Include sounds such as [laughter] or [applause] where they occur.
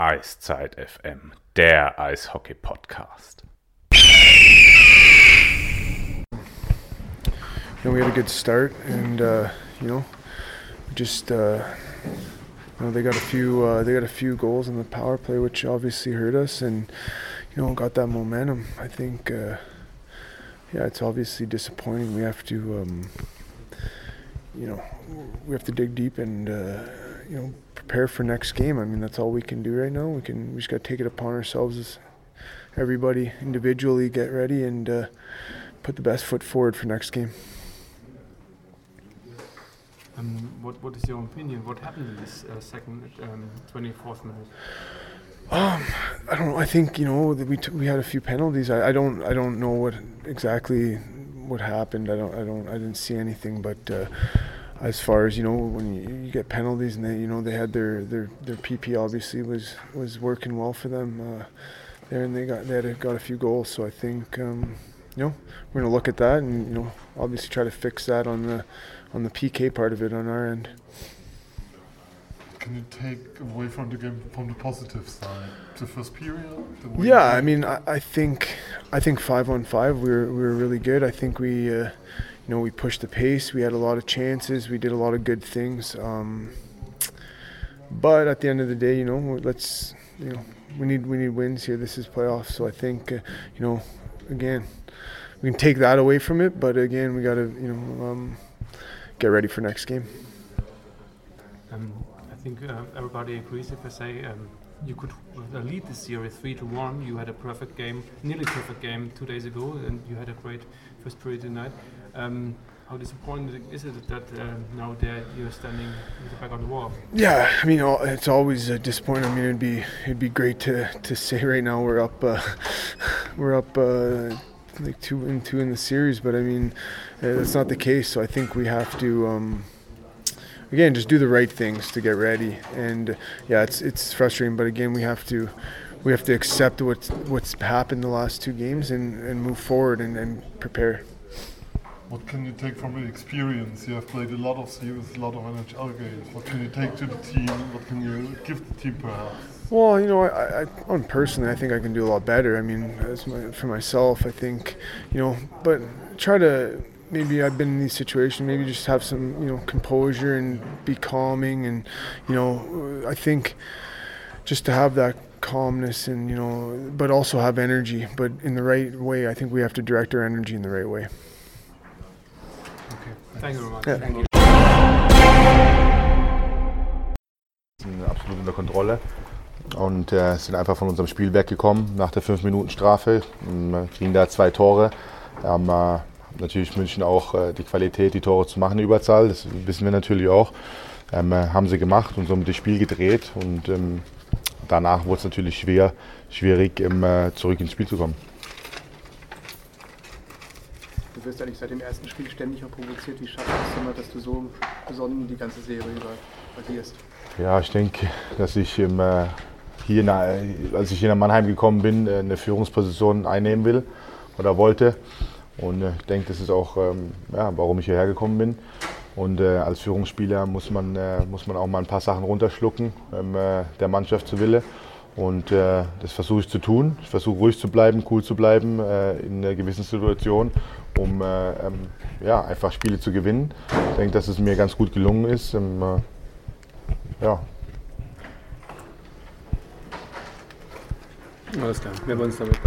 Eiszeit FM, der Eishockey-Podcast. You know, we had a good start, and uh, you know, just uh, you know, they got a few uh, they got a few goals in the power play, which obviously hurt us, and you know, got that momentum. I think, uh, yeah, it's obviously disappointing. We have to, um, you know, we have to dig deep and uh, you know prepare for next game. I mean, that's all we can do right now. We can we just got to take it upon ourselves as everybody individually get ready and uh, put the best foot forward for next game. Um, what What is your opinion? What happened in this uh, second um, 24th minute? Um, I don't know. I think you know that we we had a few penalties. I, I don't I don't know what exactly what happened. I don't I don't I didn't see anything. But uh, as far as you know, when you, you get penalties and they you know they had their their their PP obviously was was working well for them uh, there, and they got they had a, got a few goals. So I think um, you know we're gonna look at that and you know obviously try to fix that on the on the PK part of it on our end. Can you take away from the game from the positive side? The first period? The Yeah, I mean, I, I think I think five on five we were we were really good. I think we, uh, you know, we pushed the pace. We had a lot of chances. We did a lot of good things. Um, but at the end of the day, you know, let's you know we need we need wins here. This is playoffs, so I think uh, you know, again, we can take that away from it. But again, we got to you know um, get ready for next game. Um, I think uh, everybody agrees if I say um, you could uh, lead the series three to one. You had a perfect game, nearly perfect game two days ago, and you had a great first period tonight. Um, how disappointing is it that uh, now there you're standing with the back on the wall? Yeah, I mean, it's always uh, disappointing. I mean, it'd be it'd be great to, to say [laughs] right now we're up uh, [laughs] we're up uh, like two and two in the series, but I mean, uh, that's not the case. So I think we have to. Um, Again, just do the right things to get ready, and yeah, it's it's frustrating, but again, we have to we have to accept what's what's happened the last two games and, and move forward and, and prepare. What can you take from the experience? You have played a lot of series, a lot of NHL games. What can you take to the team? What can you give the team perhaps? Well, you know, I, I, on personally, I think I can do a lot better. I mean, as my, for myself, I think, you know, but try to maybe I've been in these situations. Maybe just have some, you know, composure and be calming, and you know, I think just to have that calmness and you know, but also have energy, but in the right way. I think we have to direct our energy in the right way. Okay, thank you very much. Yeah. Thank you. sind absolut unter Kontrolle und äh, sind einfach von unserem Spiel weggekommen nach der 5-Minuten-Strafe. Ähm, kriegen da zwei Tore. Haben äh, natürlich München auch äh, die Qualität, die Tore zu machen, in Überzahl. Das wissen wir natürlich auch. Ähm, äh, haben sie gemacht und somit das Spiel gedreht. Und ähm, danach wurde es natürlich schwer, schwierig, ähm, äh, zurück ins Spiel zu kommen. Du wirst eigentlich seit dem ersten Spiel ständig auch provoziert. Wie schaffst du es immer, dass du so besonnen die ganze Serie über agierst? Ja, ich denke, dass ich im, äh, hier, nach, als ich hier nach Mannheim gekommen bin, äh, eine Führungsposition einnehmen will oder wollte. Und äh, ich denke, das ist auch, ähm, ja, warum ich hierher gekommen bin. Und äh, als Führungsspieler muss man, äh, muss man auch mal ein paar Sachen runterschlucken, ähm, äh, der Mannschaft zu Wille. Und äh, das versuche ich zu tun. Ich versuche ruhig zu bleiben, cool zu bleiben äh, in einer gewissen Situation, um äh, ähm, ja, einfach Spiele zu gewinnen. Ich denke, dass es mir ganz gut gelungen ist. Ähm, äh, ja, Alles klar, wir wollen uns damit.